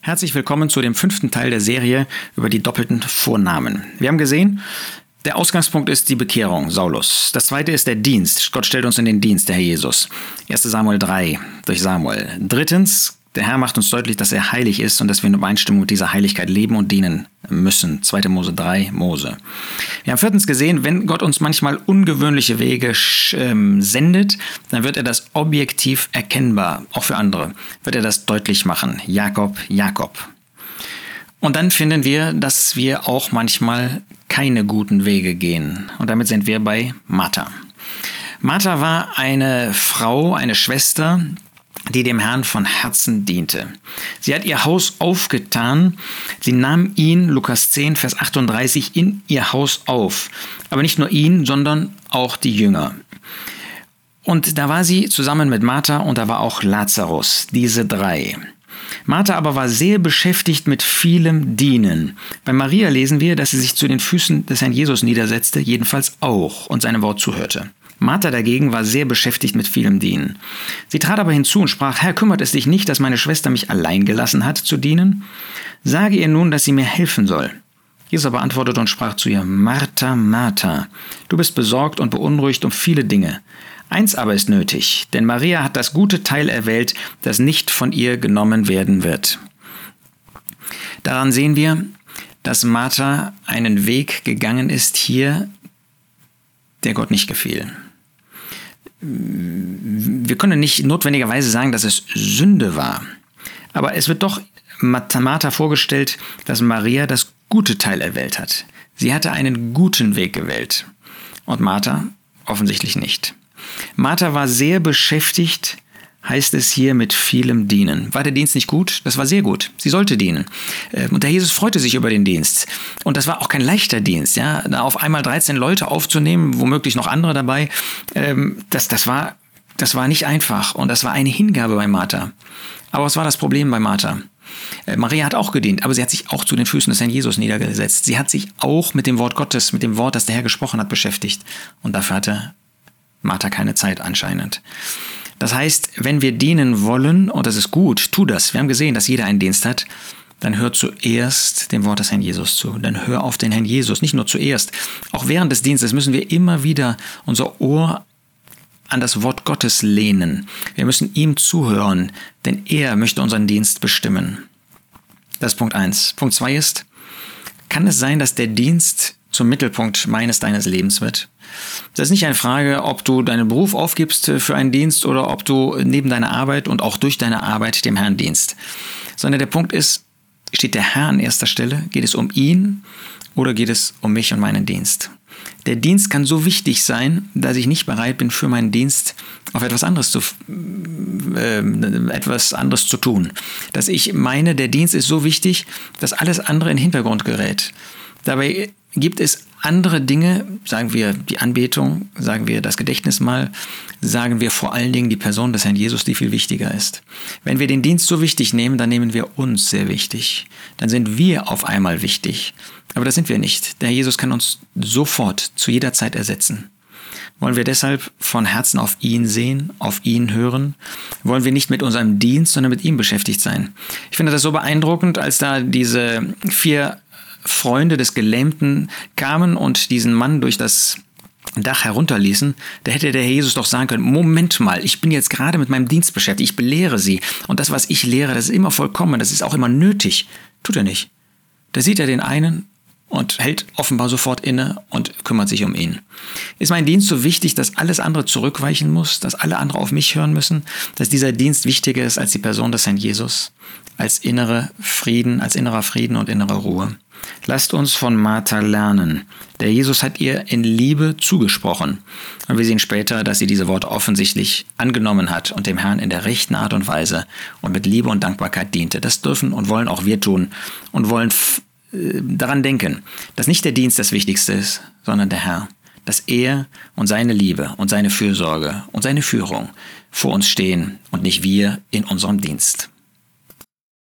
Herzlich willkommen zu dem fünften Teil der Serie über die doppelten Vornamen. Wir haben gesehen, der Ausgangspunkt ist die Bekehrung, Saulus. Das zweite ist der Dienst. Gott stellt uns in den Dienst, der Herr Jesus. 1 Samuel 3 durch Samuel. Drittens der Herr macht uns deutlich, dass er heilig ist und dass wir in Übereinstimmung mit dieser Heiligkeit leben und dienen müssen. 2. Mose 3, Mose. Wir haben viertens gesehen, wenn Gott uns manchmal ungewöhnliche Wege ähm, sendet, dann wird er das objektiv erkennbar, auch für andere, wird er das deutlich machen. Jakob, Jakob. Und dann finden wir, dass wir auch manchmal keine guten Wege gehen. Und damit sind wir bei Martha. Martha war eine Frau, eine Schwester, die dem Herrn von Herzen diente. Sie hat ihr Haus aufgetan, sie nahm ihn, Lukas 10, Vers 38, in ihr Haus auf. Aber nicht nur ihn, sondern auch die Jünger. Und da war sie zusammen mit Martha und da war auch Lazarus, diese drei. Martha aber war sehr beschäftigt mit vielem Dienen. Bei Maria lesen wir, dass sie sich zu den Füßen des Herrn Jesus niedersetzte, jedenfalls auch, und seinem Wort zuhörte. Martha dagegen war sehr beschäftigt mit vielem Dienen. Sie trat aber hinzu und sprach, Herr, kümmert es dich nicht, dass meine Schwester mich allein gelassen hat zu dienen? Sage ihr nun, dass sie mir helfen soll. Jesus aber antwortete und sprach zu ihr, Martha, Martha, du bist besorgt und beunruhigt um viele Dinge. Eins aber ist nötig, denn Maria hat das gute Teil erwählt, das nicht von ihr genommen werden wird. Daran sehen wir, dass Martha einen Weg gegangen ist hier, der Gott nicht gefiel wir können nicht notwendigerweise sagen, dass es Sünde war. Aber es wird doch Martha vorgestellt, dass Maria das gute Teil erwählt hat. Sie hatte einen guten Weg gewählt. Und Martha offensichtlich nicht. Martha war sehr beschäftigt heißt es hier mit vielem Dienen. War der Dienst nicht gut? Das war sehr gut. Sie sollte dienen. Ähm, und der Jesus freute sich über den Dienst. Und das war auch kein leichter Dienst, ja. Da auf einmal 13 Leute aufzunehmen, womöglich noch andere dabei, ähm, das, das, war, das war nicht einfach. Und das war eine Hingabe bei Martha. Aber was war das Problem bei Martha? Äh, Maria hat auch gedient, aber sie hat sich auch zu den Füßen des Herrn Jesus niedergesetzt. Sie hat sich auch mit dem Wort Gottes, mit dem Wort, das der Herr gesprochen hat, beschäftigt. Und dafür hatte Martha keine Zeit anscheinend. Das heißt, wenn wir dienen wollen, und das ist gut, tu das. Wir haben gesehen, dass jeder einen Dienst hat. Dann hör zuerst dem Wort des Herrn Jesus zu. Dann hör auf den Herrn Jesus. Nicht nur zuerst. Auch während des Dienstes müssen wir immer wieder unser Ohr an das Wort Gottes lehnen. Wir müssen ihm zuhören, denn er möchte unseren Dienst bestimmen. Das ist Punkt eins. Punkt zwei ist, kann es sein, dass der Dienst zum Mittelpunkt meines deines Lebens wird? Das ist nicht eine Frage, ob du deinen Beruf aufgibst für einen Dienst oder ob du neben deiner Arbeit und auch durch deine Arbeit dem Herrn dienst. Sondern der Punkt ist, steht der Herr an erster Stelle? Geht es um ihn oder geht es um mich und meinen Dienst? Der Dienst kann so wichtig sein, dass ich nicht bereit bin, für meinen Dienst auf etwas anderes zu, äh, etwas anderes zu tun. Dass ich meine, der Dienst ist so wichtig, dass alles andere in den Hintergrund gerät. Dabei gibt es andere Dinge, sagen wir die Anbetung, sagen wir das Gedächtnismal, sagen wir vor allen Dingen die Person des Herrn Jesus, die viel wichtiger ist. Wenn wir den Dienst so wichtig nehmen, dann nehmen wir uns sehr wichtig. Dann sind wir auf einmal wichtig. Aber das sind wir nicht. Der Herr Jesus kann uns sofort zu jeder Zeit ersetzen. Wollen wir deshalb von Herzen auf ihn sehen, auf ihn hören? Wollen wir nicht mit unserem Dienst, sondern mit ihm beschäftigt sein? Ich finde das so beeindruckend, als da diese vier Freunde des Gelähmten kamen und diesen Mann durch das Dach herunterließen, da hätte der Herr Jesus doch sagen können, Moment mal, ich bin jetzt gerade mit meinem Dienst beschäftigt, ich belehre sie. Und das, was ich lehre, das ist immer vollkommen, das ist auch immer nötig. Tut er nicht. Da sieht er den einen und hält offenbar sofort inne und kümmert sich um ihn. Ist mein Dienst so wichtig, dass alles andere zurückweichen muss, dass alle andere auf mich hören müssen, dass dieser Dienst wichtiger ist als die Person des Herrn Jesus, als innere Frieden, als innerer Frieden und innere Ruhe? Lasst uns von Martha lernen. Der Jesus hat ihr in Liebe zugesprochen. Und wir sehen später, dass sie diese Worte offensichtlich angenommen hat und dem Herrn in der rechten Art und Weise und mit Liebe und Dankbarkeit diente. Das dürfen und wollen auch wir tun und wollen äh, daran denken, dass nicht der Dienst das Wichtigste ist, sondern der Herr. Dass er und seine Liebe und seine Fürsorge und seine Führung vor uns stehen und nicht wir in unserem Dienst.